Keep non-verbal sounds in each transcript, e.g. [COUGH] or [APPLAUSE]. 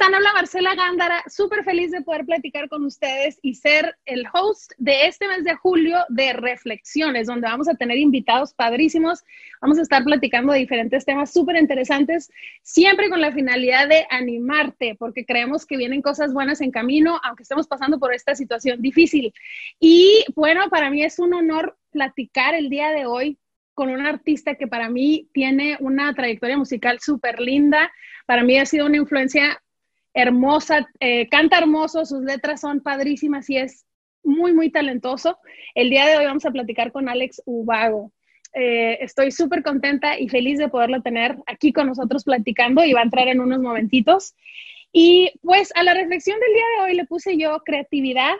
están? Habla Marcela Gándara, súper feliz de poder platicar con ustedes y ser el host de este mes de julio de Reflexiones, donde vamos a tener invitados padrísimos. Vamos a estar platicando de diferentes temas súper interesantes, siempre con la finalidad de animarte, porque creemos que vienen cosas buenas en camino, aunque estemos pasando por esta situación difícil. Y bueno, para mí es un honor platicar el día de hoy con un artista que para mí tiene una trayectoria musical súper linda para mí ha sido una influencia hermosa, eh, canta hermoso, sus letras son padrísimas y es muy, muy talentoso. El día de hoy vamos a platicar con Alex Ubago. Eh, estoy súper contenta y feliz de poderlo tener aquí con nosotros platicando y va a entrar en unos momentitos. Y pues a la reflexión del día de hoy le puse yo creatividad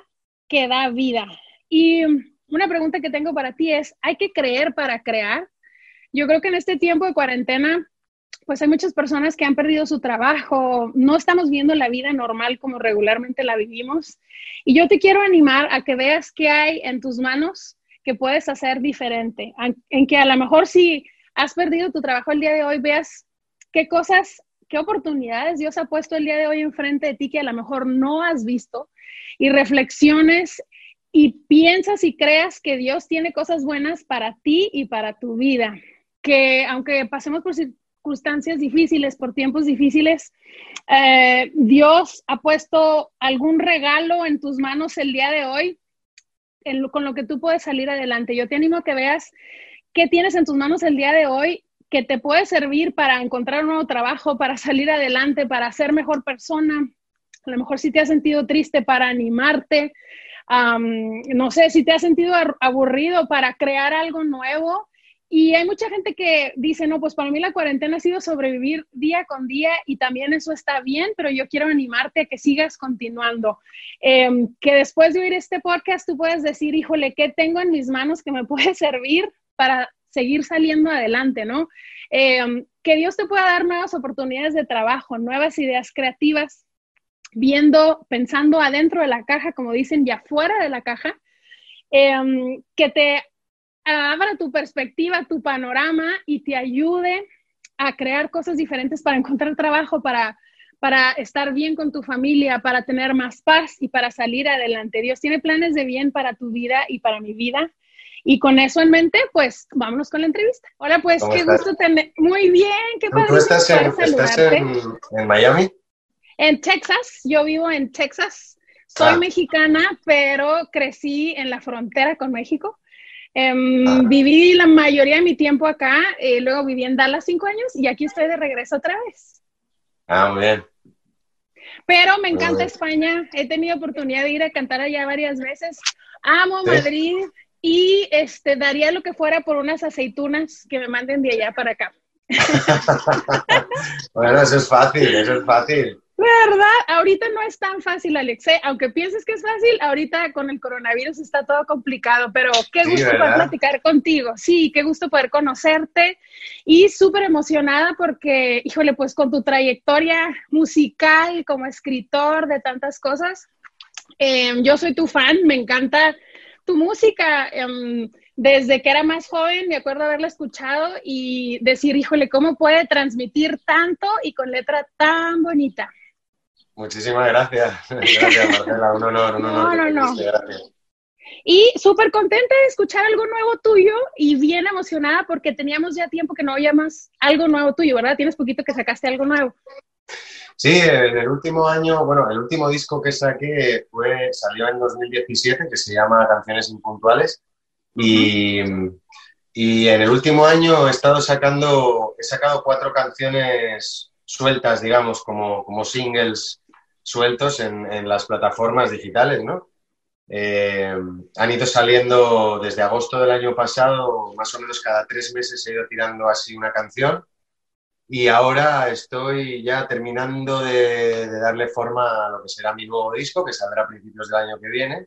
que da vida. Y una pregunta que tengo para ti es, ¿hay que creer para crear? Yo creo que en este tiempo de cuarentena pues hay muchas personas que han perdido su trabajo, no estamos viendo la vida normal como regularmente la vivimos. Y yo te quiero animar a que veas qué hay en tus manos que puedes hacer diferente, en que a lo mejor si has perdido tu trabajo el día de hoy, veas qué cosas, qué oportunidades Dios ha puesto el día de hoy enfrente de ti que a lo mejor no has visto y reflexiones y piensas y creas que Dios tiene cosas buenas para ti y para tu vida que aunque pasemos por circunstancias difíciles, por tiempos difíciles, eh, Dios ha puesto algún regalo en tus manos el día de hoy con lo que tú puedes salir adelante. Yo te animo a que veas qué tienes en tus manos el día de hoy que te puede servir para encontrar un nuevo trabajo, para salir adelante, para ser mejor persona. A lo mejor si te has sentido triste para animarte, no sé, si te has sentido aburrido para crear algo nuevo, y hay mucha gente que dice, no, pues para mí la cuarentena ha sido sobrevivir día con día y también eso está bien, pero yo quiero animarte a que sigas continuando. Em, que después de oír este podcast tú puedes decir, híjole, ¿qué tengo en mis manos que me [LAUGHS] puede servir para seguir saliendo adelante, ¿no? Em, que Dios te pueda dar nuevas oportunidades de trabajo, nuevas ideas creativas, viendo, pensando adentro de la caja, como dicen, y afuera de la caja. Em, que te abra tu perspectiva, tu panorama y te ayude a crear cosas diferentes para encontrar trabajo, para, para estar bien con tu familia, para tener más paz y para salir adelante. Dios tiene planes de bien para tu vida y para mi vida. Y con eso en mente, pues vámonos con la entrevista. Hola, pues qué gusto tener. Muy bien, qué padre. ¿Tú estás, en, en, Miami? En Texas, yo vivo en Texas. Soy ah. mexicana, pero crecí en la frontera con México. Em, ah. Viví la mayoría de mi tiempo acá, eh, luego viví en Dallas cinco años y aquí estoy de regreso otra vez. Ah, muy bien. Pero me encanta España, he tenido oportunidad de ir a cantar allá varias veces. Amo Madrid y este, daría lo que fuera por unas aceitunas que me manden de allá para acá. [LAUGHS] bueno, eso es fácil, eso es fácil. ¿Verdad? Ahorita no es tan fácil, Alex. ¿eh? Aunque pienses que es fácil, ahorita con el coronavirus está todo complicado, pero qué gusto poder platicar contigo. Sí, qué gusto poder conocerte y súper emocionada porque, híjole, pues con tu trayectoria musical como escritor de tantas cosas, em, yo soy tu fan, me encanta tu música. Em, desde que era más joven, me acuerdo haberla escuchado y decir, híjole, ¿cómo puede transmitir tanto y con letra tan bonita? Muchísimas gracias. [LAUGHS] Gracias, Marcela. Un honor, un honor. No, no, no. Y súper contenta de escuchar algo nuevo tuyo y bien emocionada porque teníamos ya tiempo que no oía más algo nuevo tuyo, ¿verdad? Tienes poquito que sacaste algo nuevo. Sí, en el último año, bueno, el último disco que saqué fue, salió en 2017, que se llama Canciones Impuntuales. Y, y en el último año he estado sacando, he sacado cuatro canciones sueltas, digamos, como, como singles sueltos en, las plataformas digitales, ¿no? Eh, han ido saliendo desde agosto del año pasado, más o menos cada tres meses he ido tirando así una canción y ahora estoy ya terminando de, darle forma a lo que será mi nuevo disco, que saldrá a principios del año que viene.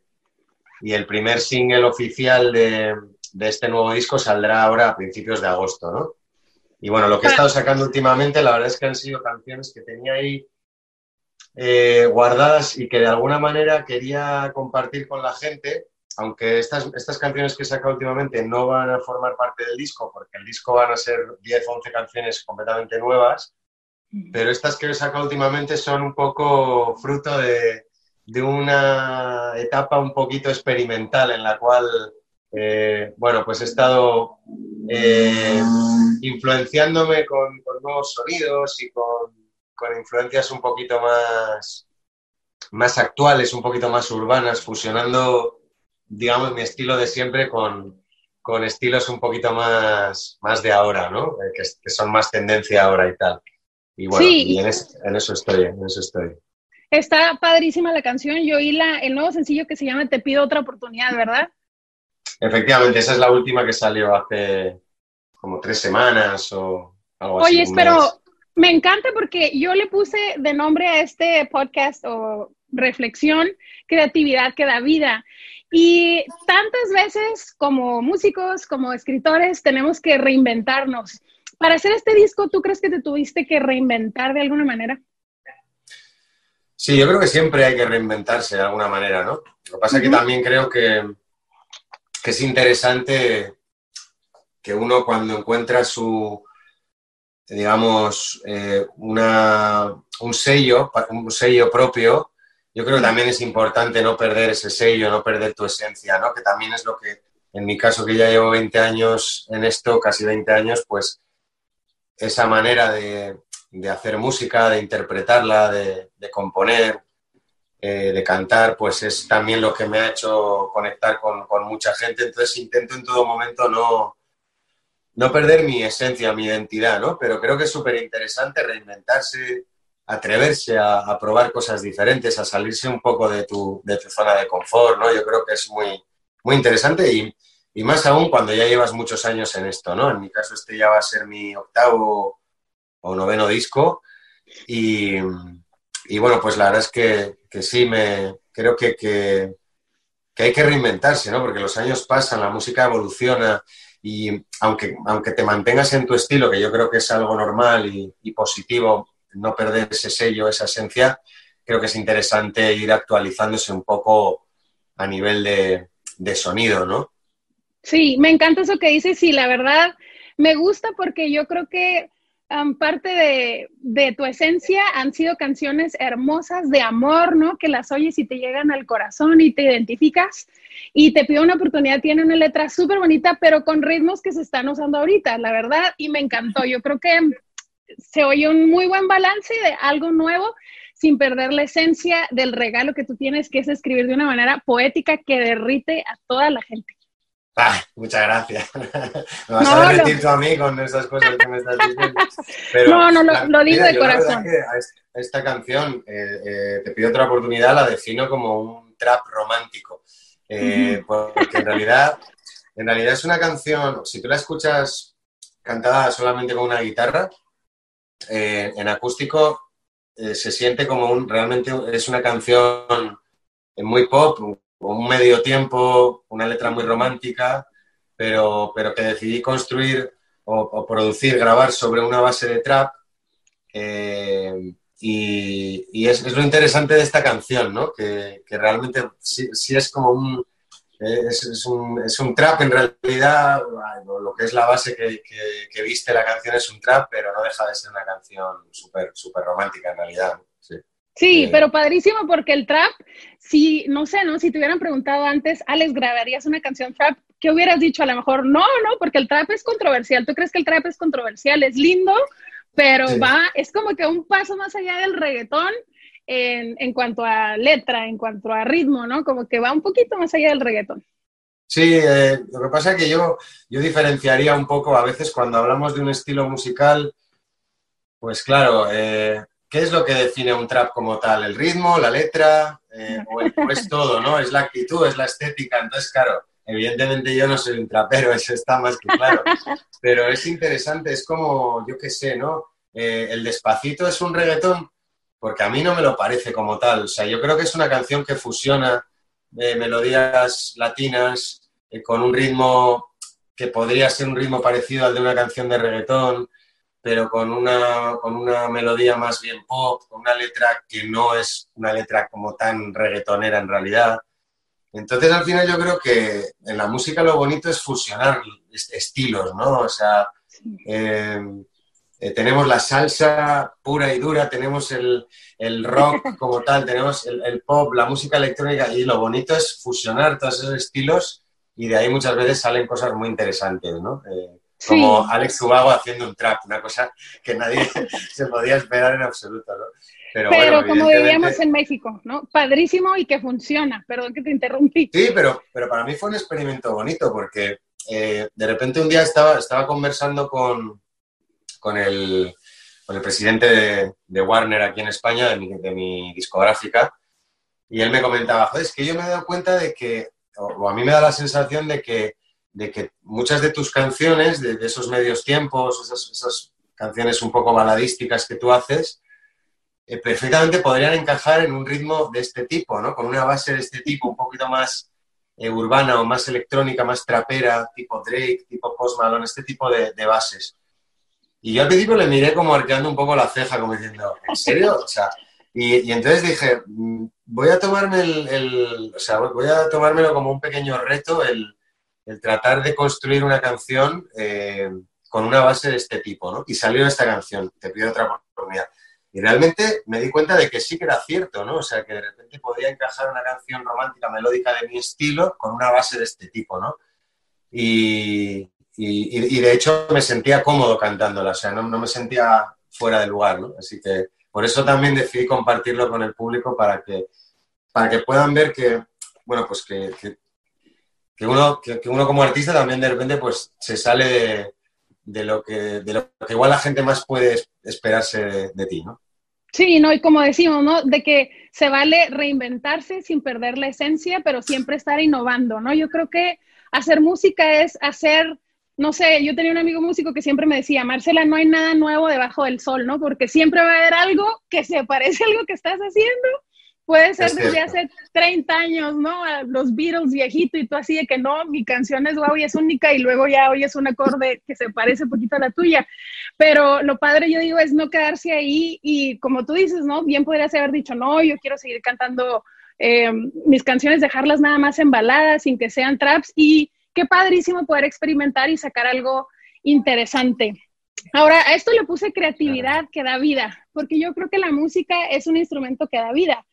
Y el primer single oficial de, de este nuevo disco saldrá ahora a principios de agosto, ¿no? Y bueno, lo que he estado sacando últimamente, la verdad es que han sido canciones que tenía ahí eh, guardadas y que de alguna manera quería compartir con la gente, aunque estas, estas canciones que he sacado últimamente no van a formar parte del disco, porque el disco van a ser 10, 11 canciones completamente nuevas, pero estas que he sacado últimamente son un poco fruto de, una etapa un poquito experimental en la cual, eh, bueno, pues he estado eh, influenciándome con, nuevos sonidos y con, influencias un poquito más, más actuales, un poquito más urbanas, fusionando, digamos, mi estilo de siempre con, estilos un poquito más, más de ahora, ¿no? Eh, que, son más tendencia ahora y tal. Y bueno, en, eso estoy, en eso estoy. Está padrísima la canción. Yo oí la, el nuevo sencillo que se llama Te pido otra oportunidad, ¿verdad? Efectivamente, esa es la última que salió hace como tres semanas o algo así. Oye, pero me encanta porque yo le puse de nombre a este podcast o reflexión, creatividad que da vida. Y tantas veces como músicos, como escritores, tenemos que reinventarnos. Para hacer este disco, ¿tú crees que te tuviste que reinventar de alguna manera? Sí, yo creo que siempre hay que reinventarse de alguna manera, ¿no? Lo que pasa es que también creo que, que es interesante que uno cuando encuentra su, digamos, eh, una, un sello, un sello propio, yo creo que también es importante no perder ese sello, no perder tu esencia, ¿no? Que también es lo que, en mi caso, que ya llevo 20 años en esto, casi 20 años, pues esa manera de, de hacer música, de interpretarla, de, de componer, eh, de cantar, pues es también lo que me ha hecho conectar con, con mucha gente. Entonces intento en todo momento no, no perder mi esencia, mi identidad, ¿no? Pero creo que es súper interesante reinventarse, atreverse a, probar cosas diferentes, a salirse un poco de tu, de tu zona de confort, ¿no? Yo creo que es muy, muy interesante y, y, más aún cuando ya llevas muchos años en esto, ¿no? En mi caso este ya va a ser mi octavo o noveno disco y, y bueno, pues la verdad es que, que sí, me, creo que, que, que hay que reinventarse, ¿no? Porque los años pasan, la música evoluciona y aunque, aunque te mantengas en tu estilo, que yo creo que es algo normal y, positivo, no perder ese sello, esa esencia, creo que es interesante ir actualizándose un poco a nivel de, de sonido, ¿no? Sí, me encanta eso que dices y la verdad me gusta porque yo creo que parte de, de, tu esencia han sido canciones hermosas de amor, ¿no? Que las oyes y te llegan al corazón y te identificas. Y te pido una oportunidad, tiene una letra súper bonita, pero con ritmos que se están usando ahorita, la verdad, y me encantó. Yo creo que se oye un muy buen balance de algo nuevo sin perder la esencia del regalo que tú tienes, que es escribir de una manera poética que derrite a toda la gente. Ah, muchas gracias. [LAUGHS] Me vas a derretir tú a mí con esas cosas que me estás diciendo. no, no, lo, digo de corazón. esta canción, eh, eh, te pido otra oportunidad, la defino como un trap romántico. Eh, porque en realidad, en realidad es una canción, si tú la escuchas cantada solamente con una guitarra, en acústico se siente como un, realmente es una canción muy pop, un medio tiempo, una letra muy romántica, pero, pero que decidí construir o, producir, grabar sobre una base de trap. Eh, y, es, lo interesante de esta canción, ¿no? Que, realmente sí, es como un es, un, trap en realidad, lo que es la base que, que, viste la canción es un trap, pero no deja de ser una canción súper super romántica en realidad. Sí. Pero padrísimo porque el trap, si, no sé, ¿no? Si te hubieran preguntado antes, Alex, ¿grabarías una canción trap? ¿Qué hubieras dicho? A lo mejor, no, no, porque el trap es controversial. ¿Tú crees que el trap es controversial? Es lindo, pero va, es como que un paso más allá del reggaetón en, en, cuanto a letra, en cuanto a ritmo, ¿no? Como que va un poquito más allá del reggaetón. Sí, eh, lo que pasa es que yo, yo diferenciaría un poco a veces cuando hablamos de un estilo musical, pues claro, eh, ¿Qué es lo que define un trap como tal? ¿El ritmo, la letra? Eh, o, es todo, ¿no? Es la actitud, es la estética. Entonces, claro, evidentemente yo no soy un trapero, [LAUGHS] eso está más que claro. Pero es interesante, es como, yo qué sé, ¿no? Eh, el despacito es un reggaetón, porque a mí no me lo parece como tal. O sea, yo creo que es una canción que fusiona eh, melodías latinas con un ritmo que podría ser un ritmo parecido al de una canción de reggaetón pero con una, con una melodía más bien pop, con una letra que no es una letra como tan reggaetonera en realidad. Entonces, al final yo creo que en la música lo bonito es fusionar estilos, ¿no? O sea, eh, eh, tenemos la salsa pura y dura, tenemos el, rock [LAUGHS] como tal, tenemos el, pop, la música electrónica y lo bonito es fusionar todos esos estilos y de ahí muchas veces salen cosas muy interesantes, ¿no? Eh, como Alex Ubago haciendo un trap, una cosa que nadie [LAUGHS] se podía esperar en absoluto, ¿no? Pero, como diríamos en México, ¿no? Padrísimo y que funciona. Perdón que te interrumpí. Sí, pero, pero para mí fue un experimento bonito porque eh, de repente un día estaba, estaba conversando con, con, el, con el presidente de, Warner aquí en España, de mi, de mi, discográfica, y él me comentaba, joder, es que yo me he dado cuenta de que, o, a mí me da la sensación de que, de que muchas de tus canciones, de, esos medios tiempos, esas, canciones un poco baladísticas que tú haces, eh, perfectamente podrían encajar en un ritmo de este tipo, ¿no? Con una base de este tipo, un poquito más eh, urbana o más electrónica, más trapera, tipo Drake, tipo Post Malone, este tipo de, bases. Y yo al principio le miré como arqueando un poco la ceja, como diciendo, ¿en serio? O sea, y, entonces dije, mm, voy a tomarme el, o sea, voy a tomármelo como un pequeño reto el, tratar de construir una canción eh, con una base de este tipo, ¿no? Y salió esta canción, Te pido otra oportunidad. Y realmente me di cuenta de que sí que era cierto, ¿no? O sea, que de repente podía encajar una canción romántica melódica de mi estilo con una base de este tipo, ¿no? Y, y, de hecho me sentía cómodo cantándola, o sea, no, no, me sentía fuera de lugar, ¿no? Así que por eso también decidí compartirlo con el público para que, para que puedan ver que, bueno, pues que, uno, que, uno como artista también de repente pues se sale de, de, lo, que, de lo que igual la gente más puede esperarse de ti, ¿no? Sí, no, y como decimos, ¿no? De que se vale reinventarse sin perder la esencia, pero siempre estar innovando, ¿no? Yo creo que hacer música es hacer, no sé, yo tenía un amigo músico que siempre me decía, Marcela, no hay nada nuevo debajo del sol, ¿no? Porque siempre va a haber algo que se parece a algo que estás haciendo Puede ser desde hace 30 años, ¿no? A los Beatles viejito y tú así de que no, mi canción es guau y es única y luego ya oyes un acorde que se parece un poquito a la tuya. Pero lo padre, yo digo, es no quedarse ahí y como tú dices, ¿no? Bien podrías haber dicho, no, yo quiero seguir cantando eh, mis canciones, dejarlas nada más en baladas, sin que sean traps y qué padrísimo poder experimentar y sacar algo interesante. Ahora, a esto le puse creatividad que da vida, porque yo creo que la música es un instrumento que da vida.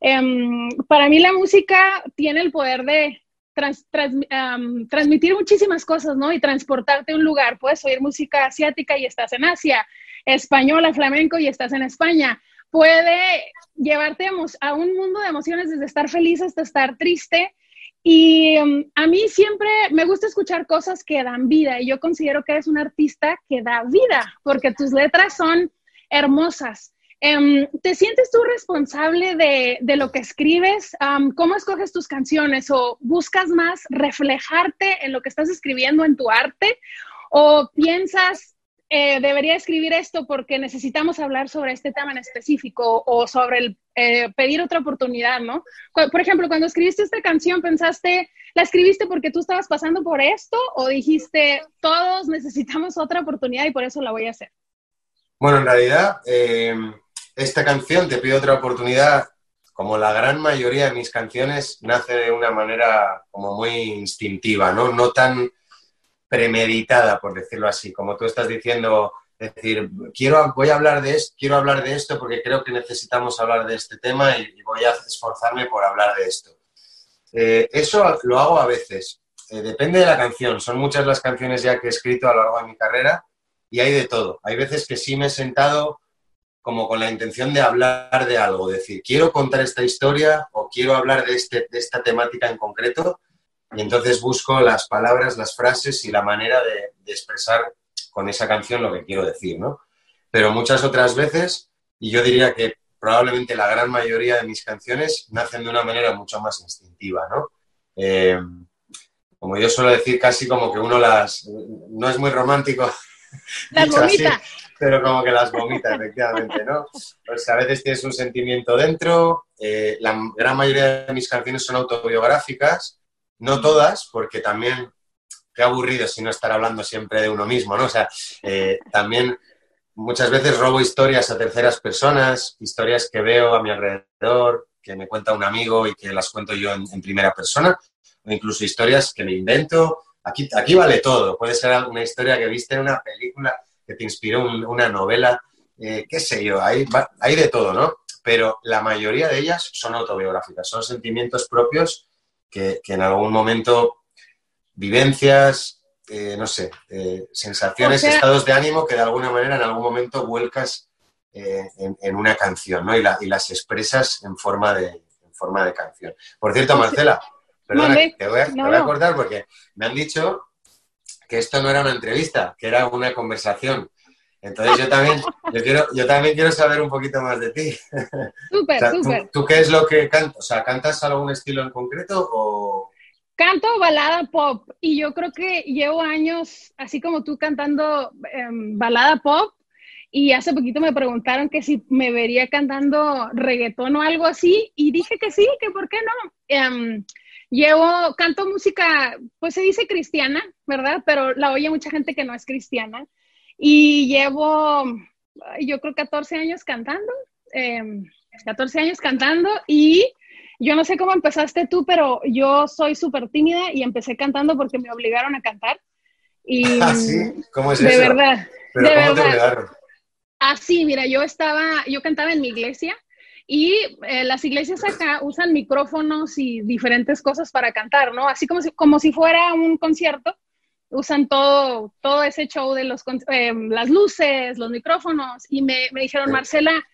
Em, para mí la música tiene el poder de transmitir muchísimas cosas, ¿no? Y transportarte a un lugar. Puedes oír música asiática y estás en Asia, española, flamenco y estás en España. Puede llevarte a un mundo de emociones desde estar feliz hasta estar triste. Y a mí siempre me gusta escuchar cosas que dan vida y yo considero que eres un artista que da vida porque tus letras son hermosas. Em, ¿Te sientes tú responsable de, lo que escribes? ¿Cómo escoges tus canciones? ¿O buscas más reflejarte en lo que estás escribiendo en tu arte? ¿O piensas, eh, debería escribir esto porque necesitamos hablar sobre este tema en específico o sobre eh, pedir otra oportunidad, ¿no? Por ejemplo, cuando escribiste esta canción, ¿pensaste, la escribiste porque tú estabas pasando por esto o dijiste, todos necesitamos otra oportunidad y por eso la voy a hacer? Bueno, en realidad... Em, esta canción, Te pido otra oportunidad, como la gran mayoría de mis canciones, nace de una manera como muy instintiva, ¿no? No tan premeditada, por decirlo así, como tú estás diciendo, es decir, quiero, voy a hablar de esto, quiero hablar de esto porque creo que necesitamos hablar de este tema y, voy a esforzarme por hablar de esto. Eh, eso lo hago a veces. Eh, depende de la canción. Son muchas las canciones ya que he escrito a lo largo de mi carrera y hay de todo. Hay veces que sí me he sentado como con la intención de hablar de algo, decir, quiero contar esta historia o quiero hablar de, este, de esta temática en concreto, y entonces busco las palabras, las frases y la manera de, expresar con esa canción lo que quiero decir, ¿no? Pero muchas otras veces, y yo diría que probablemente la gran mayoría de mis canciones nacen de una manera mucho más instintiva, ¿no? Eh, como yo suelo decir, casi como que uno las... No es muy romántico. [LAUGHS] Las vomita pero como que las vomita, efectivamente, ¿no? Pues a veces tienes un sentimiento dentro. Eh, la gran mayoría de mis canciones son autobiográficas, no todas, porque también qué aburrido si no estar hablando siempre de uno mismo, ¿no? O sea, eh, también muchas veces robo historias a terceras personas, historias que veo a mi alrededor, que me cuenta un amigo y que las cuento yo en, en primera persona, o incluso historias que me invento. Aquí, aquí vale todo. Puede ser una historia que viste en una película que te inspiró una novela, eh, qué sé yo, hay, hay de todo, ¿no? Pero la mayoría de ellas son autobiográficas, son sentimientos propios que, en algún momento, vivencias, eh, no sé, eh, sensaciones, estados de ánimo que de alguna manera en algún momento vuelcas en, una canción, ¿no? Y, las expresas en forma de, en forma de canción. Por cierto, Marcela, perdona, te voy, a, te voy a cortar porque me han dicho que esto no era una entrevista, que era una conversación. Entonces yo también, yo quiero, yo también quiero saber un poquito más de ti. [LAUGHS] Súper, súper. ¿tú, qué es lo que cantas? O sea, ¿cantas algún estilo en concreto o...? Canto balada pop y yo creo que llevo años, así como tú, cantando em, balada pop y hace poquito me preguntaron que si me vería cantando reggaetón o algo así y dije que sí, que por qué no. Em, Llevo, canto música, pues se dice cristiana, ¿verdad? Pero la oye mucha gente que no es cristiana. Y llevo, yo creo, 14 años cantando, 14 em, años cantando y yo no sé cómo empezaste tú, pero yo soy súper tímida y empecé cantando porque me obligaron a cantar. Y, [LAUGHS] ¿Ah, sí? ¿Cómo es de eso? Verdad, ¿Pero de cómo verdad. te obligaron? Así, mira, yo estaba, yo cantaba en mi iglesia y eh, las iglesias acá usan micrófonos y diferentes cosas para cantar, ¿no? Así como si, como si fuera un concierto, usan todo, todo ese show de los, eh, las luces, los micrófonos, y me, me dijeron, Marcela,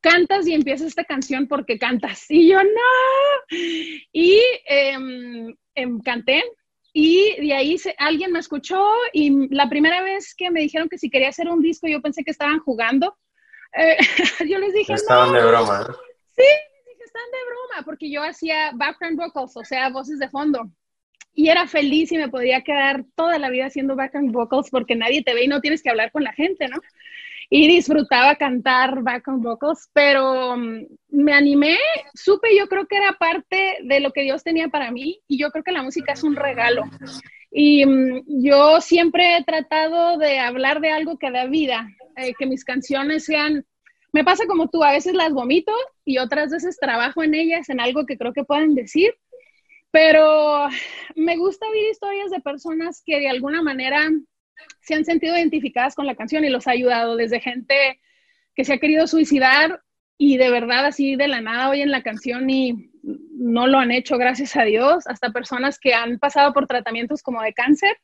cantas y empieza esta canción porque cantas. Y yo, no. Y em, canté, y de ahí se, alguien me escuchó, y la primera vez que me dijeron que si quería hacer un disco, yo pensé que estaban jugando eh, [LAUGHS] yo les dije, Estaban de broma. ¿eh? Sí, les dije, están de broma, porque yo hacía background vocals, o sea, voces de fondo. Y era feliz y me podía quedar toda la vida haciendo background vocals porque nadie te ve y no tienes que hablar con la gente, ¿no? Y disfrutaba cantar background vocals, pero mm, me animé, supe, yo creo que era parte de lo que Dios tenía para mí y yo creo que la música es un regalo. Y mm, yo siempre he tratado de hablar de algo que da vida, eh, que mis canciones sean, me pasa como tú, a veces las vomito y otras veces trabajo en ellas, en algo que creo que pueden decir, pero me gusta oír historias de personas que de alguna manera se han sentido identificadas con la canción y los ha ayudado, desde gente que se ha querido suicidar y de verdad así de la nada oyen la canción y no lo han hecho, gracias a Dios, hasta personas que han pasado por tratamientos como de cáncer.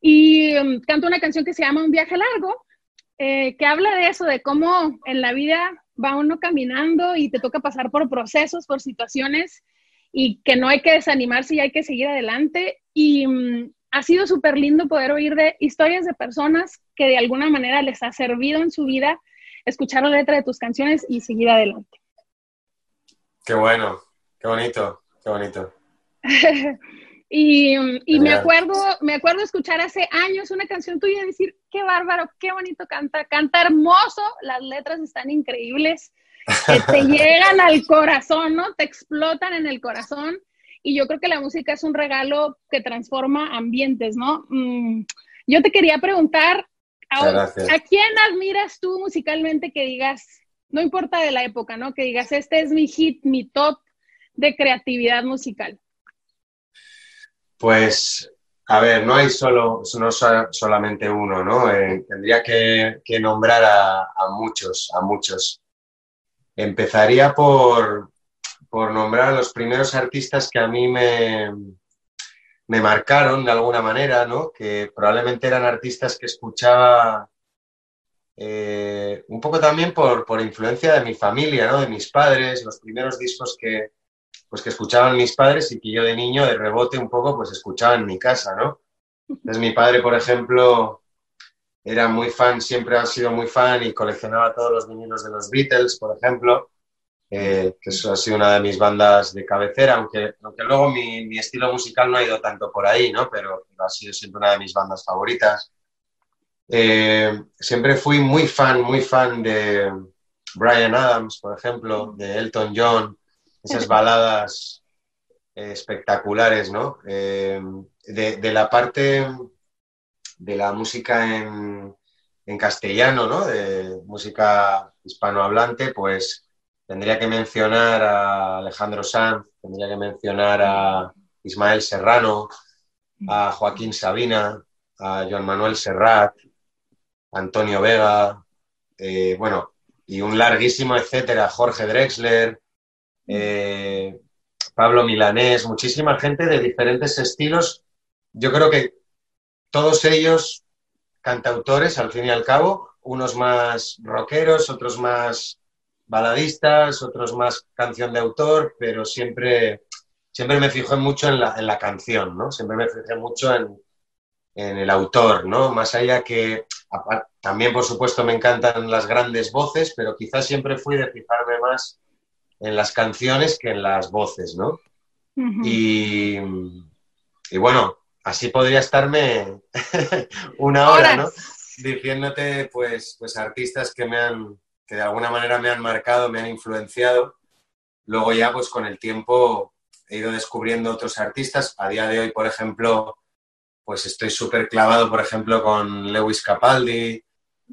Y um, canto una canción que se llama Un viaje largo, eh, que habla de eso, de cómo en la vida va uno caminando y te toca pasar por procesos, por situaciones y que no hay que desanimarse y hay que seguir adelante. Y um, ha sido súper lindo poder oír de historias de personas que de alguna manera les ha servido en su vida escuchar la letra de tus canciones y seguir adelante. Qué bueno, qué bonito, qué bonito. [LAUGHS] Y, y me acuerdo, me acuerdo escuchar hace años una canción tuya y decir, qué bárbaro, qué bonito canta, canta hermoso, las letras están increíbles, que te [LAUGHS] llegan al corazón, ¿no? Te explotan en el corazón. Y yo creo que la música es un regalo que transforma ambientes, ¿no? Mm, yo te quería preguntar, ¿a, ¿a quién admiras tú musicalmente que digas, no importa de la época, ¿no? Que digas, este es mi hit, mi top de creatividad musical. Pues, a ver, no hay solo, no solamente uno, ¿no? Eh, tendría que, nombrar a, muchos, a muchos. Empezaría por, nombrar a los primeros artistas que a mí me, me marcaron de alguna manera, ¿no? Que probablemente eran artistas que escuchaba eh, un poco también por, por, influencia de mi familia, ¿no? De mis padres, los primeros discos que, pues que escuchaban mis padres y que yo de niño de rebote un poco pues escuchaba en mi casa, ¿no? Entonces mi padre, por ejemplo, era muy fan, siempre ha sido muy fan y coleccionaba todos los vinilos de los Beatles, por ejemplo, eh, que eso ha sido una de mis bandas de cabecera, aunque, aunque luego mi, mi, estilo musical no ha ido tanto por ahí, ¿no? Pero ha sido siempre una de mis bandas favoritas. Eh, siempre fui muy fan, muy fan de Brian Adams, por ejemplo, de Elton John, esas baladas eh, espectaculares, ¿no? Eh, de, la parte de la música en, castellano, ¿no? De música hispanohablante, pues tendría que mencionar a Alejandro Sanz, tendría que mencionar a Ismael Serrano, a Joaquín Sabina, a Joan Manuel Serrat, Antonio Vega, eh, bueno, y un larguísimo etcétera, Jorge Drexler, eh, Pablo Milanés, muchísima gente de diferentes estilos. Yo creo que todos ellos cantautores, al fin y al cabo, unos más rockeros, otros más baladistas, otros más canción de autor, pero siempre, siempre me fijo mucho en la, en la canción, ¿no? Siempre me fijé mucho en, en el autor, ¿no? Más allá que también, por supuesto, me encantan las grandes voces, pero quizás siempre fui de fijarme más en las canciones que en las voces, ¿no? y, y, bueno, así podría estarme [LAUGHS] una hora, ¿no? Diciéndote, pues, pues artistas que me han, que de alguna manera me han marcado, me han influenciado. Luego ya, pues con el tiempo he ido descubriendo otros artistas. A día de hoy, por ejemplo, pues estoy súper clavado, por ejemplo, con Lewis Capaldi,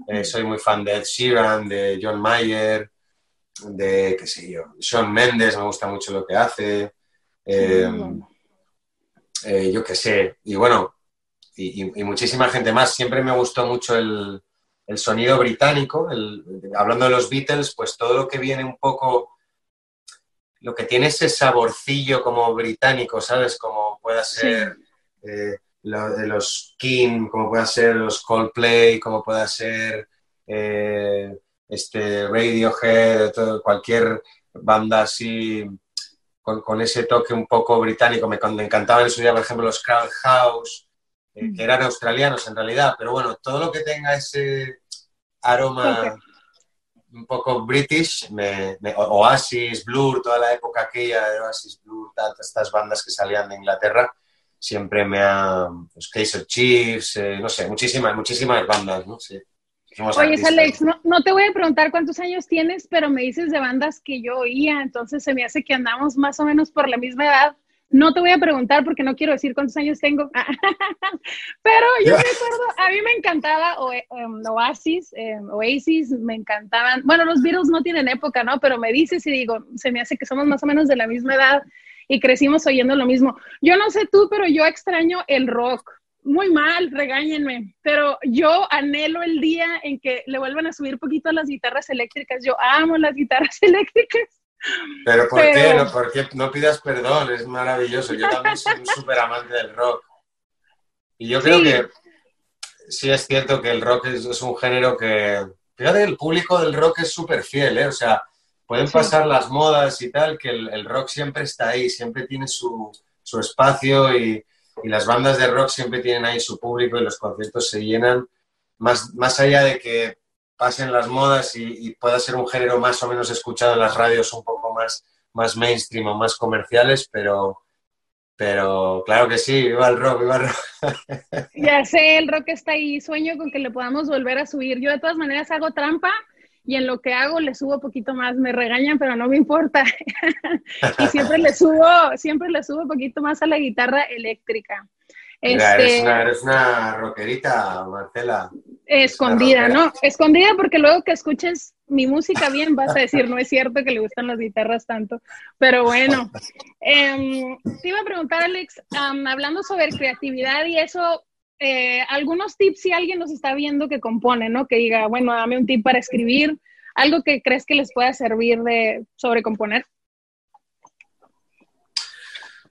eh, soy muy fan de Ed Sheeran, de John Mayer, de, qué sé yo, Sean Mendes, me gusta mucho lo que hace, em, eh, yo qué sé, y bueno, y, muchísima gente más. Siempre me gustó mucho el, sonido británico, hablando de los Beatles, pues todo lo que viene un poco, lo que tiene ese saborcillo como británico, ¿sabes? Como pueda ser... Eh, los King, como pueda ser los Coldplay, como pueda ser eh, este Radiohead, cualquier banda así con, ese toque un poco británico. Me, me encantaban en su día, por ejemplo, los Crowd House, eh, mm. que eran australianos en realidad, pero bueno, todo lo que tenga ese aroma un poco british, Oasis, Blur, toda la época aquella de Oasis, Blur, todas estas bandas que salían de Inglaterra, siempre me ha... Pues, Kaiser Chiefs, eh, no sé, muchísimas, muchísimas bandas, ¿no? Sí. Oye, Alex, no, no, te voy a preguntar cuántos años tienes, pero me dices de bandas que yo oía, entonces se me hace que andamos más o menos por la misma edad. No te voy a preguntar porque no quiero decir cuántos años tengo, [LAUGHS] pero yo me acuerdo, a mí me encantaba em, Oasis, em, Oasis, me encantaban. Bueno, los Beatles no tienen época, ¿no? Pero me dices y digo, se me hace que somos más o menos de la misma edad y crecimos oyendo lo mismo. Yo no sé tú, pero yo extraño el rock. Muy mal, regáñenme, pero yo anhelo el día en que le vuelvan a subir poquito a las guitarras eléctricas. Yo amo las guitarras [LAUGHS] eléctricas. Pero ¿por qué? No, ¿por qué? No pidas perdón, es maravilloso. Yo también soy un súper amante del rock. Y yo creo que sí es cierto que el rock es, es un género que... Fíjate, el público del rock es súper fiel, ¿eh? O sea, pueden pasar las modas y tal, que el, rock siempre está ahí, siempre tiene su, espacio y, las bandas de rock siempre tienen ahí su público y los conciertos se llenan, más, más allá de que pasen las modas y, pueda ser un género más o menos escuchado en las radios un poco más, más mainstream o más comerciales, pero, pero claro que sí, viva el rock, viva el rock. Ya sé, el rock está ahí, sueño con que le podamos volver a subir. Yo de todas maneras hago trampa y en lo que hago le subo poquito más, me regañan, pero no me importa. [LAUGHS] y siempre le subo, siempre le subo poquito más a la guitarra eléctrica. Este, eres, una, rockerita, Marcela. Escondida, ¿no? Escondida porque luego que escuches mi música bien vas a [LAUGHS] decir, no es cierto que le gustan las guitarras tanto. Pero bueno, [LAUGHS] em, te iba a preguntar, Alex, hablando sobre creatividad y eso, eh, algunos tips si alguien nos está viendo que compone, ¿no? Que diga, bueno, dame un tip para escribir, algo que crees que les pueda servir de sobre componer.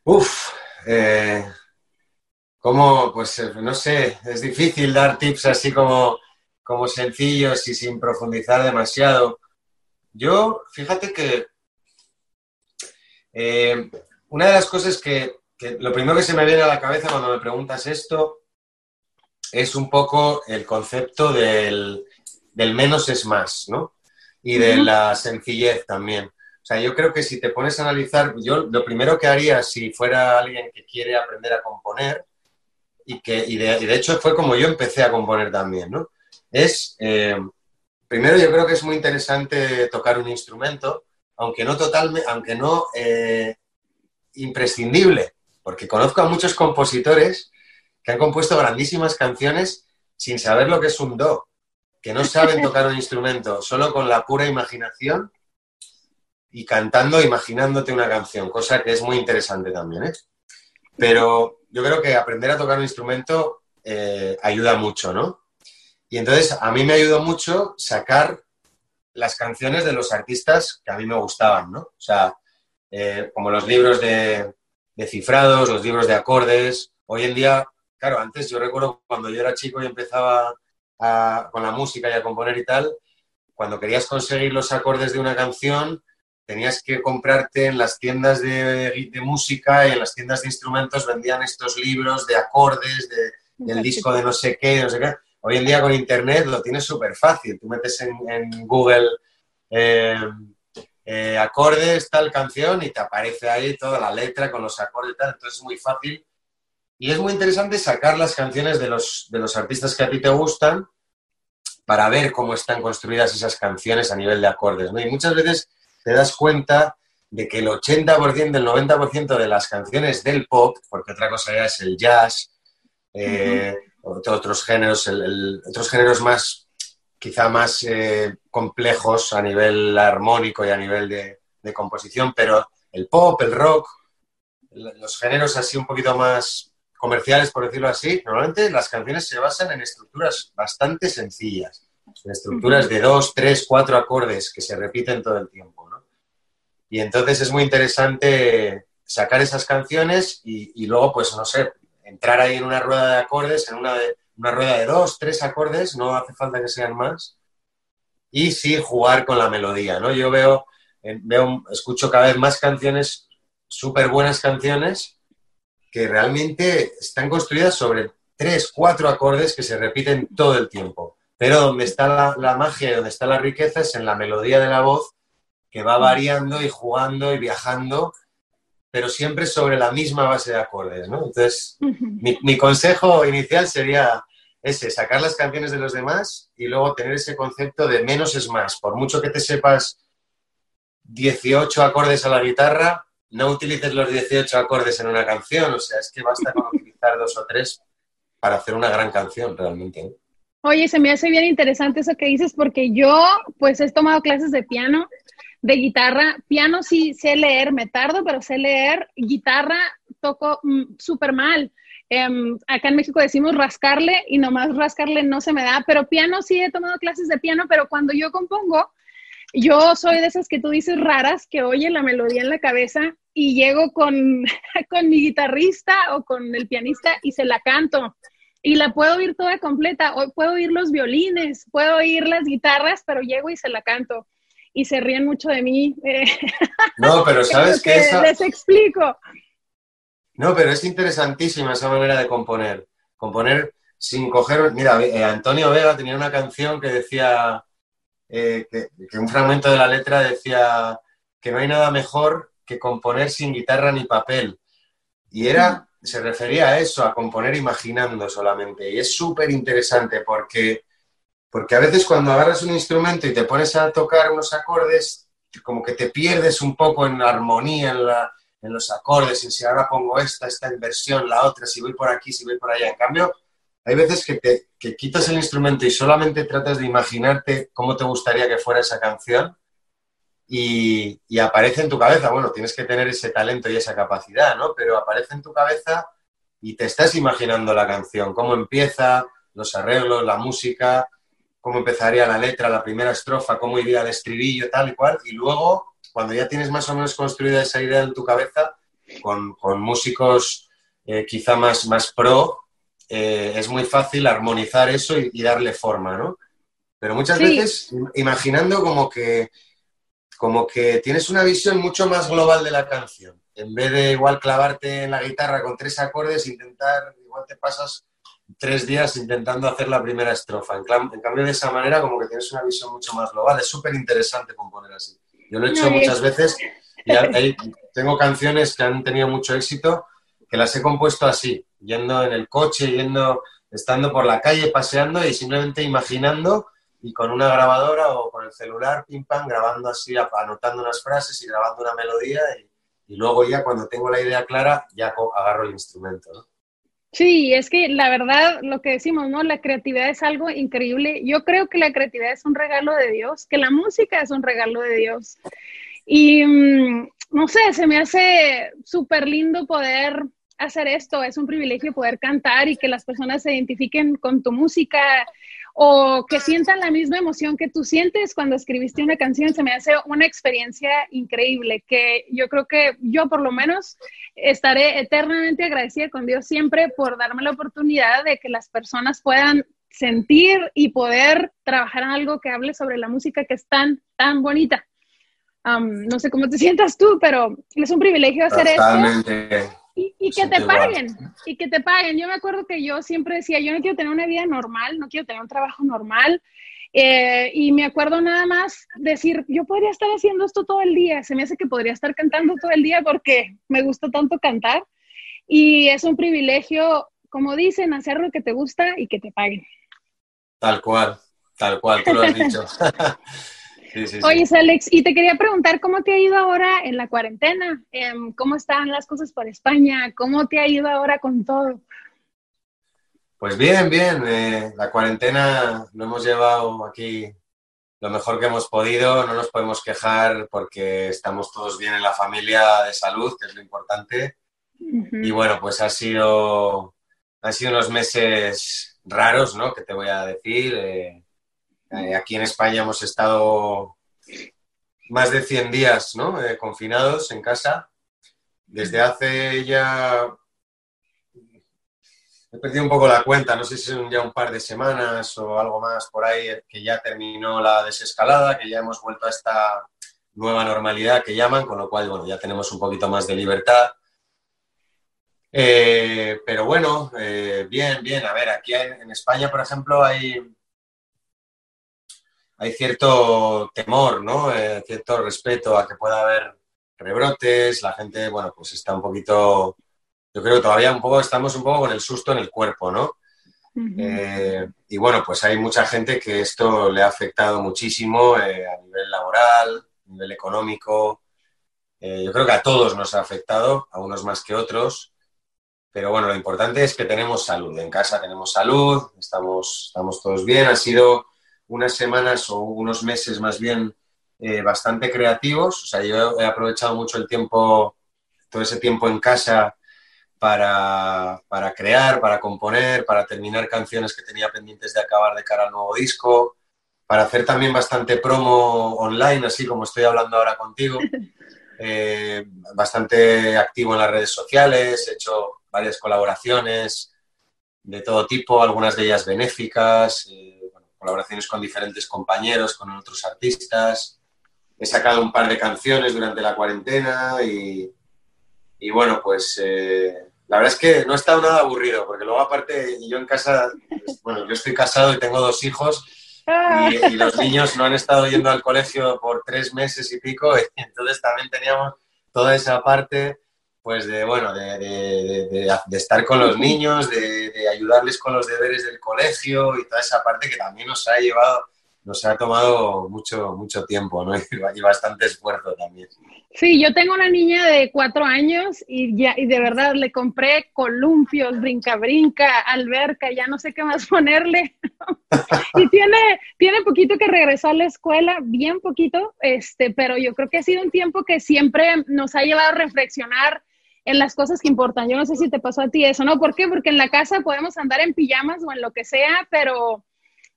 Uf, eh, como, pues eh, no sé, es difícil dar tips así como, como sencillos y sin profundizar demasiado. Yo, fíjate que una de las cosas que, lo primero que se me viene a la cabeza cuando me preguntas esto es un poco el concepto del, menos es más, ¿no? Y de la sencillez también. O sea, yo creo que si te pones a analizar, yo lo primero que haría si fuera alguien que quiere aprender a componer, y que y de, hecho fue como yo empecé a componer también, ¿no? Es, eh, primero yo creo que es muy interesante tocar un instrumento, aunque no totalmente, aunque no eh, imprescindible, porque conozco a muchos compositores que han compuesto grandísimas canciones sin saber lo que es un do, que no saben [LAUGHS] tocar un instrumento, solo con la pura imaginación y cantando, imaginándote una canción, cosa que es muy interesante también. ¿eh? Pero yo creo que aprender a tocar un instrumento eh, ayuda mucho, ¿no? Y entonces a mí me ayudó mucho sacar las canciones de los artistas que a mí me gustaban, ¿no? O sea, eh, como los libros de, cifrados, los libros de acordes. Hoy en día, claro, antes yo recuerdo cuando yo era chico y empezaba con la música y a componer y tal, cuando querías conseguir los acordes de una canción, tenías que comprarte en las tiendas de, música y en las tiendas de instrumentos vendían estos libros de acordes, del disco de no sé qué, no sé qué. Hoy en día con Internet lo tienes súper fácil. Tú metes en, Google eh, eh, acordes, tal canción, y te aparece ahí toda la letra con los acordes y tal. Entonces es muy fácil. Y es muy interesante sacar las canciones de los, de los artistas que a ti te gustan para ver cómo están construidas esas canciones a nivel de acordes. ¿no? Y muchas veces te das cuenta de que el 80%, el 90% de las canciones del pop, porque otra cosa ya es el jazz, eh, otros géneros, otros géneros más, quizá más eh, complejos a nivel armónico y a nivel de, composición, pero el pop, el rock, los géneros así un poquito más comerciales, por decirlo así, normalmente las canciones se basan en estructuras bastante sencillas, en estructuras de dos, tres, cuatro acordes que se repiten todo el tiempo. Y entonces es muy interesante sacar esas canciones y, y luego, pues, no sé, entrar ahí en una rueda de acordes, en una, una rueda de dos, tres acordes, no hace falta que sean más, y sí jugar con la melodía, ¿no? Yo veo, veo escucho cada vez más canciones, súper buenas canciones, que realmente están construidas sobre tres, cuatro acordes que se repiten todo el tiempo. Pero donde está la, la magia, donde está la riqueza es en la melodía de la voz, que va variando y jugando y viajando pero siempre sobre la misma base de acordes, ¿no? Entonces, mi, consejo inicial sería ese, sacar las canciones de los demás y luego tener ese concepto de menos es más. Por mucho que te sepas 18 acordes a la guitarra, no utilices los 18 acordes en una canción, o sea, es que basta con utilizar dos o tres para hacer una gran canción realmente. Oye, se me hace bien interesante eso que dices porque yo pues he tomado clases de piano de guitarra, piano sí sé leer, me tardo, pero sé leer, guitarra toco mm, súper mal. Em, acá en México decimos rascarle y nomás rascarle no se me da, pero piano sí he tomado clases de piano, pero cuando yo compongo, yo soy de esas que tú dices raras, que oye la melodía en la cabeza y llego con, [LAUGHS] con mi guitarrista o con el pianista y se la canto. Y la puedo oír toda completa, o puedo oír los violines, puedo oír las guitarras, pero llego y se la canto y se ríen mucho de mí. Eh, [LAUGHS] no, pero sabes que, Les explico. No, pero es interesantísima esa manera de componer. Componer sin coger... Mira, eh, Antonio Vega tenía una canción que decía... Eh, que, un fragmento de la letra decía que no hay nada mejor que componer sin guitarra ni papel. Y era, se refería a eso, a componer imaginando solamente. Y es súper interesante porque porque a veces cuando agarras un instrumento y te pones a tocar unos acordes, como que te pierdes un poco en la armonía, en, la, en los acordes, en si ahora pongo esta, esta inversión, la otra, si voy por aquí, si voy por allá. En cambio, hay veces que, te, quitas el instrumento y solamente tratas de imaginarte cómo te gustaría que fuera esa canción y, y, aparece en tu cabeza. Bueno, tienes que tener ese talento y esa capacidad, ¿no? Pero aparece en tu cabeza y te estás imaginando la canción, cómo empieza, los arreglos, la música, cómo empezaría la letra, la primera estrofa, cómo iría el estribillo, tal y cual, y luego, cuando ya tienes más o menos construida esa idea en tu cabeza, con, músicos eh, quizá más, más pro, eh, es muy fácil armonizar eso y, darle forma, ¿no? Pero muchas veces imaginando como que, como que tienes una visión mucho más global de la canción. En vez de igual clavarte en la guitarra con tres acordes, intentar, igual te pasas tres días intentando hacer la primera estrofa. En, cambio, de esa manera, como que tienes una visión mucho más global. Es súper interesante componer así. Yo lo he hecho muchas veces y tengo canciones que han tenido mucho éxito que las he compuesto así, yendo en el coche, yendo, estando por la calle, paseando y simplemente imaginando y con una grabadora o con el celular, pim pam, grabando así, anotando unas frases y grabando una melodía y, luego ya cuando tengo la idea clara ya agarro el instrumento. Sí, es que la verdad, lo que decimos, ¿no? La creatividad es algo increíble. Yo creo que la creatividad es un regalo de Dios, que la música es un regalo de Dios. Y mm, no sé, se me hace súper lindo poder hacer esto, es un privilegio poder cantar y que las personas se identifiquen con tu música o que sientan la misma emoción que tú sientes cuando escribiste una canción. Se me hace una experiencia increíble que yo creo que yo por lo menos estaré eternamente agradecida con Dios siempre por darme la oportunidad de que las personas puedan sentir y poder trabajar en algo que hable sobre la música que es tan, tan bonita. no sé cómo te sientas tú, pero es un privilegio hacer esto. Y, que te paguen, y que te paguen. Yo me acuerdo que yo siempre decía, yo no quiero tener una vida normal, no quiero tener un trabajo normal. Eh, y me acuerdo nada más decir, yo podría estar haciendo esto todo el día. Se me hace que podría estar cantando todo el día porque me gusta tanto cantar. Y es un privilegio, como dicen, hacer lo que te gusta y que te paguen. Tal cual, tal cual, tú lo has dicho. [LAUGHS] Oye, Alex, y te quería preguntar cómo te ha ido ahora en la cuarentena, em, cómo están las cosas por España, cómo te ha ido ahora con todo. Pues bien, bien, eh, la cuarentena lo hemos llevado aquí lo mejor que hemos podido, no nos podemos quejar porque estamos todos bien en la familia de salud, que es lo importante. Y bueno, pues ha sido, han sido unos meses raros, ¿no? Que te voy a decir. Eh, eh, aquí en España hemos estado más de 100 días, ¿no? Eh, confinados en casa. Desde hace ya... He perdido un poco la cuenta, no sé si son ya un par de semanas o algo más por ahí, que ya terminó la desescalada, que ya hemos vuelto a esta nueva normalidad que llaman, con lo cual, bueno, ya tenemos un poquito más de libertad eh, pero bueno, bien, bien. A ver, aquí en, España, por ejemplo, hay, hay cierto temor, ¿no? Eh, cierto respeto a que pueda haber rebrotes. La gente, bueno, pues está un poquito, yo creo que todavía un poco estamos un poco con el susto en el cuerpo, ¿no? y bueno, pues hay mucha gente que esto le ha afectado muchísimo a nivel laboral, a nivel económico. yo creo que a todos nos ha afectado, a unos más que otros. Pero bueno, lo importante es que tenemos salud. En casa tenemos salud, estamos, estamos todos bien. Han sido unas semanas o unos meses más bien eh, bastante creativos. O sea, yo he aprovechado mucho el tiempo, todo ese tiempo en casa para, para, crear, para componer, para terminar canciones que tenía pendientes de acabar de cara al nuevo disco, para hacer también bastante promo online, así como estoy hablando ahora contigo. [LAUGHS] Eh, bastante activo en las redes sociales, he hecho varias colaboraciones de todo tipo, algunas de ellas benéficas, eh, colaboraciones con diferentes compañeros, con otros artistas. He sacado un par de canciones durante la cuarentena y, y bueno, pues eh, la verdad es que no he estado nada aburrido, porque luego aparte yo en casa, pues, bueno, yo estoy casado y tengo dos hijos y, y, los niños no han estado yendo al colegio por tres meses y pico, [LAUGHS] y entonces también teníamos toda esa parte pues de, bueno, de, estar con los niños, de, ayudarles con los deberes del colegio y toda esa parte que también nos ha llevado, nos ha tomado mucho, mucho tiempo, ¿no? [LAUGHS] Y bastante esfuerzo también. Sí, yo tengo una niña de cuatro años y ya, y de verdad le compré columpios, brinca brinca, alberca, ya no sé qué más [LAUGHS] ponerle. y tiene, tiene poquito que regresar a la escuela, bien poquito, este, pero yo creo que ha sido un tiempo que siempre nos ha llevado a reflexionar en las cosas que importan. Yo no sé si te pasó a ti eso, ¿no? ¿Por qué? Porque en la casa podemos andar en pijamas o en lo que sea, pero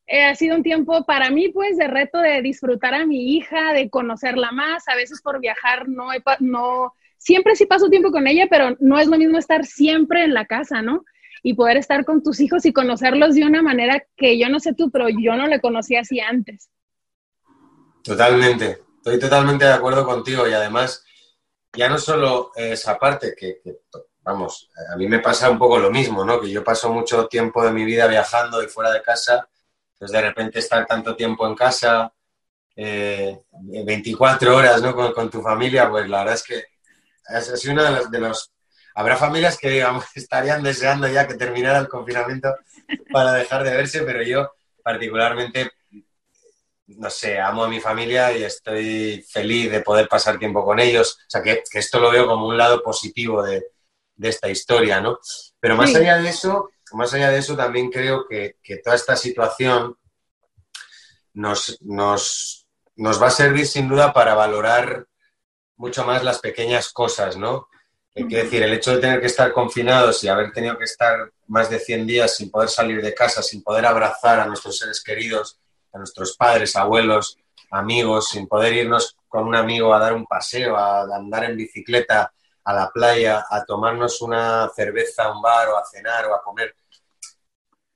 eh, ha sido un tiempo para mí, pues, de reto de disfrutar a mi hija, de conocerla más. A veces por viajar no, no, siempre sí paso tiempo con ella, pero no es lo mismo estar siempre en la casa, ¿no? Y poder estar con tus hijos y conocerlos de una manera que yo no sé tú, pero yo no le conocía así antes. Totalmente, estoy totalmente de acuerdo contigo y además ya no solo esa parte, que, vamos, a mí me pasa un poco lo mismo, ¿no? Que yo paso mucho tiempo de mi vida viajando y fuera de casa, pues de repente estar tanto tiempo en casa, 24 eh, horas, ¿no? Con, tu familia, pues la verdad es que es, es una de las, de los... Habrá familias que, digamos, [LAUGHS] estarían deseando ya que terminara el confinamiento para dejar de verse, pero yo particularmente no sé, amo a mi familia y estoy feliz de poder pasar tiempo con ellos. O sea, que, esto lo veo como un lado positivo de, esta historia, ¿no? Pero más allá de eso, más allá de eso, también creo que, toda esta situación nos, nos, va a servir sin duda para valorar mucho más las pequeñas cosas, ¿no? Quiero decir, el hecho de tener que estar confinados y haber tenido que estar más de 100 días sin poder salir de casa, sin poder abrazar a nuestros seres queridos, a nuestros padres, abuelos, amigos, sin poder irnos con un amigo a dar un paseo, a andar en bicicleta a la playa, a tomarnos una cerveza a un bar o a cenar o a comer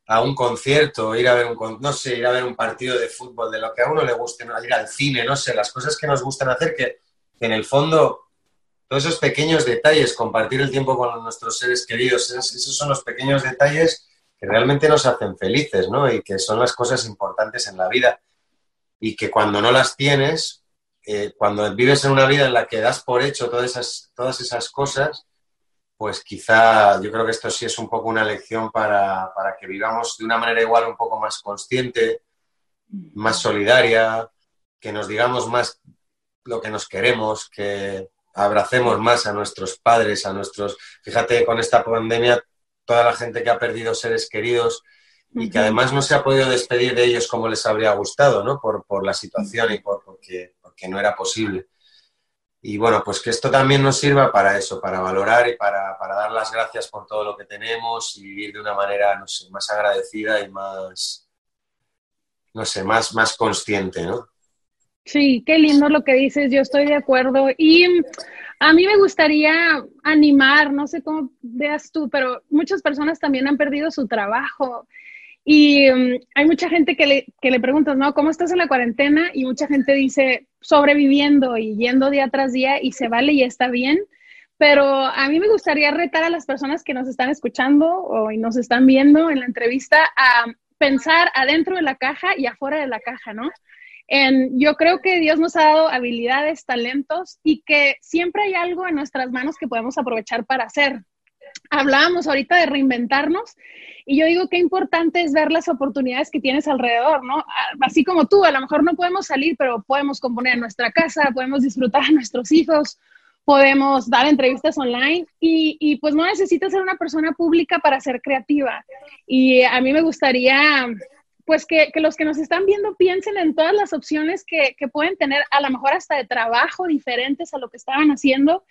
a un concierto, ir a ver un, no sé, ir a ver un partido de fútbol, de lo que a uno le guste, ir al cine, no sé, las cosas que nos gustan hacer, que, en el fondo todos esos pequeños detalles, compartir el tiempo con nuestros seres queridos, esos, son los pequeños detalles que realmente nos hacen felices, ¿no? Y que son las cosas importantes en la vida. Y que cuando no las tienes, eh, cuando vives en una vida en la que das por hecho todas esas, todas esas cosas, pues quizá yo creo que esto sí es un poco una lección para, para, que vivamos de una manera igual un poco más consciente, más solidaria, que nos digamos más lo que nos queremos, que abracemos más a nuestros padres, a nuestros... Fíjate, con esta pandemia, toda la gente que ha perdido seres queridos y que además no se ha podido despedir de ellos como les habría gustado, ¿no? Por, por la situación y por, porque, porque no era posible. Y bueno, pues que esto también nos sirva para eso, para valorar y para, dar las gracias por todo lo que tenemos y vivir de una manera, no sé, más agradecida y más, no sé, más, más consciente, ¿no? Sí, qué lindo lo que dices, yo estoy de acuerdo. Y a mí me gustaría animar, no sé cómo veas tú, pero muchas personas también han perdido su trabajo. Y um, hay mucha gente que le, que le preguntas, ¿no? ¿Cómo estás en la cuarentena? Y mucha gente dice, sobreviviendo y yendo día tras día y se vale y está bien. Pero a mí me gustaría retar a las personas que nos están escuchando o nos están viendo en la entrevista a pensar adentro de la caja y afuera de la caja, ¿no? En, yo creo que Dios nos ha dado habilidades, talentos y que siempre hay algo en nuestras manos que podemos aprovechar para hacer. Hablábamos ahorita de reinventarnos y yo digo qué importante es ver las oportunidades que tienes alrededor, ¿no? Así como tú, a lo mejor no podemos salir, pero podemos componer nuestra casa, podemos disfrutar a nuestros hijos, podemos dar entrevistas online y, y, pues no necesitas ser una persona pública para ser creativa. Y a mí me gustaría pues que, los que nos están viendo piensen en todas las opciones que, pueden tener, a lo mejor hasta de trabajo diferentes a lo que estaban haciendo,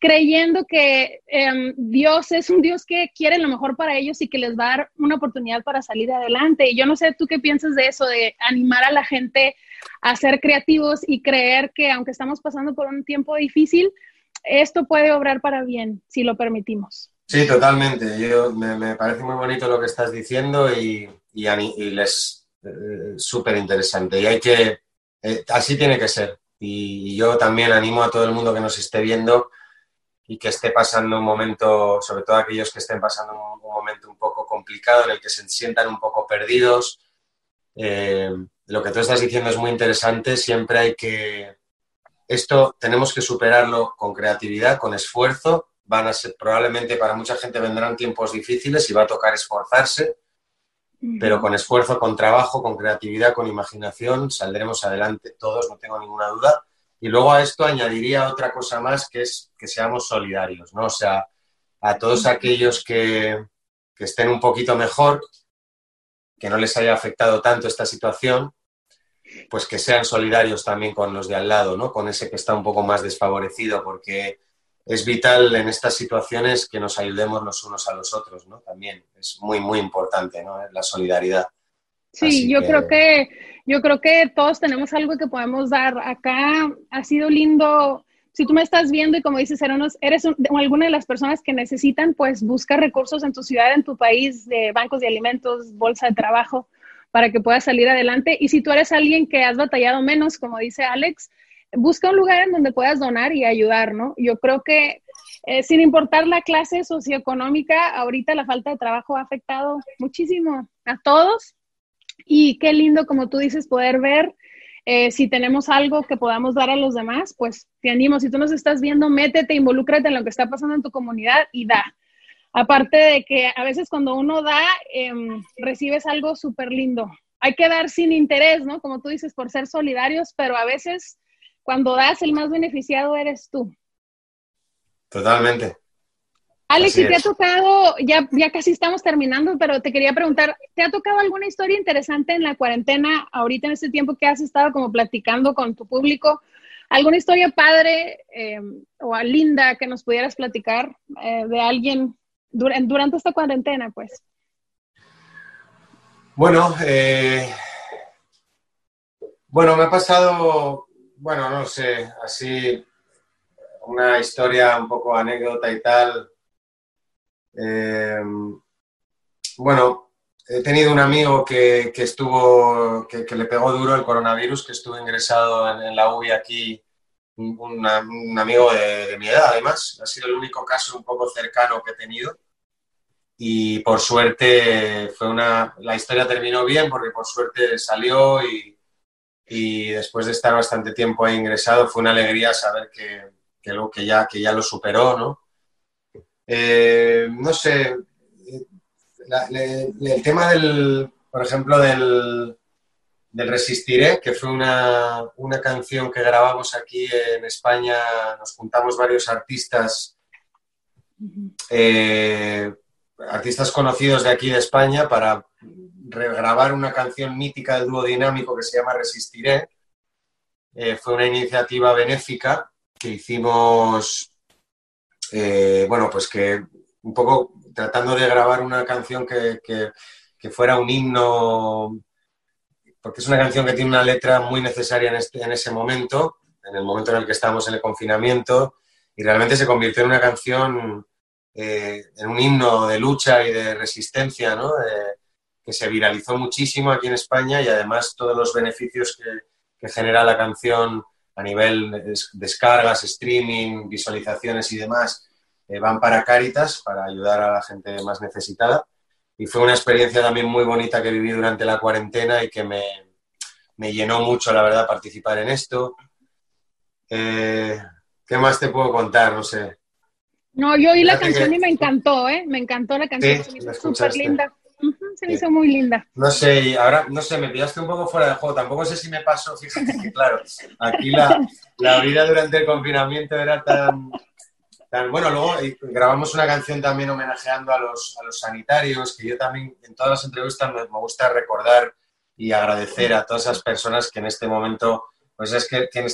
creyendo que em, Dios es un Dios que quiere lo mejor para ellos y que les va a dar una oportunidad para salir adelante. Y yo no sé tú qué piensas de eso, de animar a la gente a ser creativos y creer que aunque estamos pasando por un tiempo difícil, esto puede obrar para bien si lo permitimos. Sí, totalmente. Yo, me, me parece muy bonito lo que estás diciendo y y, y les eh, súper interesante. Y hay que, eh, así tiene que ser. Y, yo también animo a todo el mundo que nos esté viendo y que esté pasando un momento, sobre todo aquellos que estén pasando un, momento un poco complicado, en el que se sientan un poco perdidos. Eh, lo que tú estás diciendo es muy interesante. Siempre hay que, esto tenemos que superarlo con creatividad, con esfuerzo. Van a ser, probablemente para mucha gente vendrán tiempos difíciles y va a tocar esforzarse, pero con esfuerzo, con trabajo, con creatividad, con imaginación, saldremos adelante todos, no tengo ninguna duda. Y luego a esto añadiría otra cosa más, que es que seamos solidarios, ¿no? O sea, a todos aquellos que, que estén un poquito mejor, que no les haya afectado tanto esta situación, pues que sean solidarios también con los de al lado, ¿no? Con ese que está un poco más desfavorecido, porque es vital en estas situaciones que nos ayudemos los unos a los otros, ¿no? También es muy, muy importante, ¿no? La solidaridad. Sí, yo creo que yo creo que todos tenemos algo que podemos dar. Acá ha sido lindo. Si tú me estás viendo y como dices, eres, eres alguna de las personas que necesitan, pues busca recursos en tu ciudad, en tu país, de bancos de alimentos, bolsa de trabajo, para que puedas salir adelante. Y si tú eres alguien que has batallado menos, como dice Alex, busca un lugar en donde puedas donar y ayudar, ¿no? Yo creo que eh, sin importar la clase socioeconómica, ahorita la falta de trabajo ha afectado muchísimo a todos y qué lindo, como tú dices, poder ver eh, si tenemos algo que podamos dar a los demás, pues te animo, si tú nos estás viendo, métete, involúcrate en lo que está pasando en tu comunidad y da. Aparte de que a veces cuando uno da, em, recibes algo súper lindo. Hay que dar sin interés, ¿no? Como tú dices, por ser solidarios, pero a veces cuando das, el más beneficiado eres tú. Totalmente. Alex, si te ha tocado, ya, ya casi estamos terminando, pero te quería preguntar, ¿te ha tocado alguna historia interesante en la cuarentena, ahorita en este tiempo que has estado como platicando con tu público? ¿Alguna historia padre eh, o linda que nos pudieras platicar eh, de alguien durante esta cuarentena, pues? Bueno, eh, bueno, me ha pasado, bueno, no sé, así una historia un poco anécdota y tal. bueno, he tenido un amigo que, estuvo, que, le pegó duro el coronavirus, que estuvo ingresado en, la UBI aquí, un, amigo de, mi edad además, ha sido el único caso un poco cercano que he tenido. Y por suerte fue una, la historia terminó bien porque por suerte salió y, después de estar bastante tiempo ahí ingresado fue una alegría saber que, que, que, ya, que ya lo superó, ¿no? Eh, no sé, el tema del, por ejemplo, del, del Resistiré, que fue una, canción que grabamos aquí en España, nos juntamos varios artistas, eh, artistas conocidos de aquí de España para regrabar una canción mítica del dúo dinámico que se llama Resistiré. Eh, fue una iniciativa benéfica que hicimos, eh, bueno, pues que un poco tratando de grabar una canción que, fuera un himno, porque es una canción que tiene una letra muy necesaria en, este, en ese momento, en el momento en el que estamos en el confinamiento, y realmente se convirtió en una canción, eh, en un himno de lucha y de resistencia, ¿no? Que se viralizó muchísimo aquí en España y además todos los beneficios que, que genera la canción a nivel de descargas, streaming, visualizaciones y demás, eh, van para Cáritas, para ayudar a la gente más necesitada. Y fue una experiencia también muy bonita que viví durante la cuarentena y que me, me llenó mucho, la verdad, participar en esto. Eh, ¿Qué más te puedo contar? No sé. No, yo oí la canción y me encantó, ¿eh? Me encantó la canción, se me hizo se me hizo muy linda. No sé, ahora, no sé, me pillaste un poco fuera de juego. Tampoco sé si me pasó, fíjate que, claro, aquí la, la vida durante el confinamiento era tan, bueno, luego grabamos una canción también homenajeando a los, a los sanitarios, que yo también en todas las entrevistas me, gusta recordar y agradecer a todas esas personas que en este momento, pues es que, que,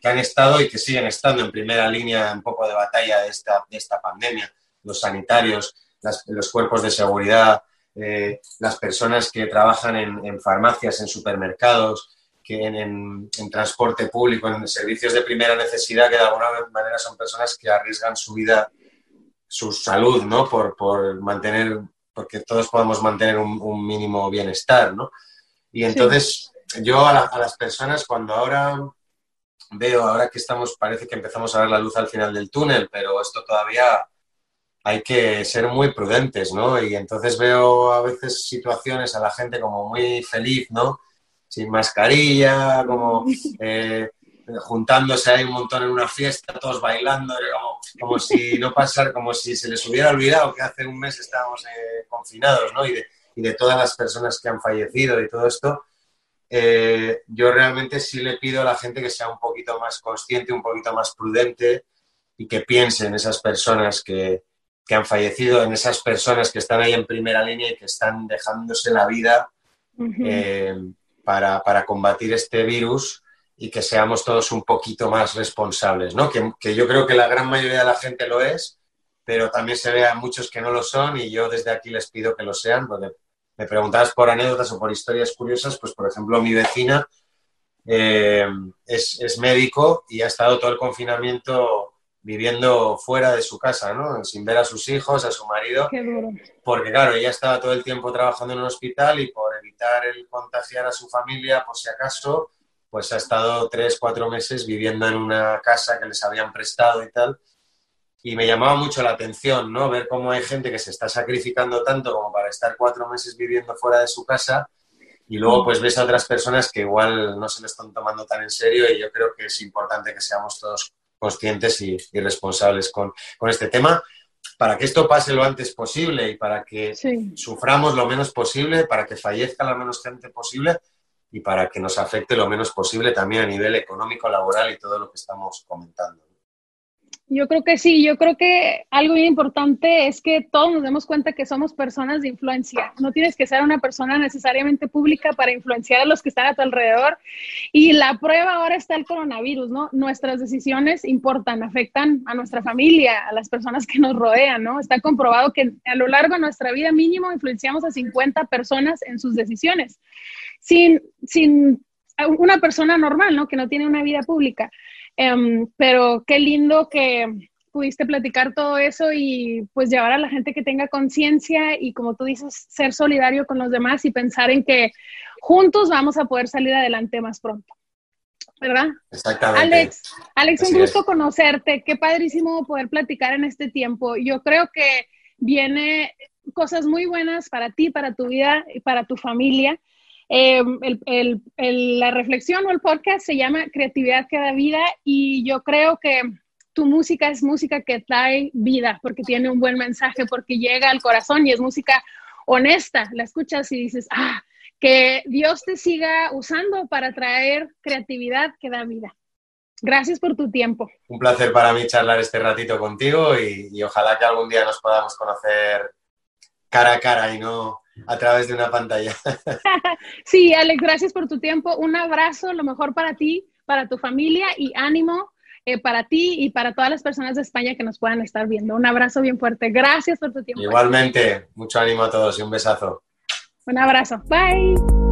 que han estado y que siguen estando en primera línea un poco de batalla de esta, de esta pandemia. Los sanitarios, los cuerpos de seguridad, eh, las personas que trabajan en, en farmacias, en supermercados, que en, transporte público, en servicios de primera necesidad, que de alguna manera son personas que arriesgan su vida, su salud, ¿no? Por, por mantener, porque todos podamos mantener un, mínimo bienestar, ¿no? Y entonces yo a, a, las personas cuando ahora veo, ahora que estamos, parece que empezamos a ver la luz al final del túnel, pero esto todavía hay que ser muy prudentes, ¿no? Y entonces veo a veces situaciones a la gente como muy feliz, ¿no? sin mascarilla, como eh, juntándose ahí un montón en una fiesta, todos bailando, como, si no pasara, como si se les hubiera olvidado que hace un mes estábamos eh, confinados, ¿no? Y de, todas las personas que han fallecido y todo esto. Eh, yo realmente sí le pido a la gente que sea un poquito más consciente, un poquito más prudente y que piense en esas personas que, han fallecido, en esas personas que están ahí en primera línea y que están dejándose la vida para, combatir este virus y que seamos todos un poquito más responsables, ¿no? Que, yo creo que la gran mayoría de la gente lo es, pero también se ve a muchos que no lo son y yo desde aquí les pido que lo sean. Porque me preguntabas por anécdotas o por historias curiosas, pues por ejemplo mi vecina eh, es, es, médico y ha estado todo el confinamiento viviendo fuera de su casa, ¿no? Sin ver a sus hijos, a su marido. Porque, claro, ella estaba todo el tiempo trabajando en un hospital y por evitar el contagiar a su familia, por si acaso, pues ha estado tres, cuatro meses viviendo en una casa que les habían prestado y tal. Y me llamaba mucho la atención, ¿no? Ver cómo hay gente que se está sacrificando tanto como para estar cuatro meses viviendo fuera de su casa y luego pues ves a otras personas que igual no se lo están tomando tan en serio y yo creo que es importante que seamos todos conscientes y, responsables con, este tema para que esto pase lo antes posible y para que suframos lo menos posible, para que fallezca la menos gente posible y para que nos afecte lo menos posible también a nivel económico, laboral y todo lo que estamos comentando. Yo creo que sí, yo creo que algo bien importante es que todos nos demos cuenta que somos personas de influencia. No tienes que ser una persona necesariamente pública para influenciar a los que están a tu alrededor. Y la prueba ahora está el coronavirus, ¿no? Nuestras decisiones importan, afectan a nuestra familia, a las personas que nos rodean, ¿no? Está comprobado que a lo largo de nuestra vida mínimo influenciamos a 50 personas en sus decisiones. Sin, sin una persona normal, ¿no? Que no tiene una vida pública. Em, pero qué lindo que pudiste platicar todo eso y pues llevar a la gente que tenga conciencia y como tú dices, ser solidario con los demás y pensar en que juntos vamos a poder salir adelante más pronto. ¿Verdad? Exactamente. Alex, Alex, un gusto conocerte. Qué padrísimo poder platicar en este tiempo. Yo creo que viene cosas muy buenas para ti, para tu vida y para tu familia. Em, la reflexión o el podcast se llama Creatividad que da vida y yo creo que tu música es música que trae vida porque tiene un buen mensaje, porque llega al corazón y es música honesta. La escuchas y dices, ah, que Dios te siga usando para traer creatividad que da vida. Gracias por tu tiempo. Un placer para mí charlar este ratito contigo y ojalá que algún día nos podamos conocer cara a cara y no a través de una pantalla. [LAUGHS] sí, Alex, gracias por tu tiempo. Un abrazo, lo mejor para ti, para tu familia y ánimo eh, para ti y para todas las personas de España que nos puedan estar viendo. Un abrazo bien fuerte. Gracias por tu tiempo. Igualmente, mucho ánimo a todos y un besazo. Un abrazo. Bye.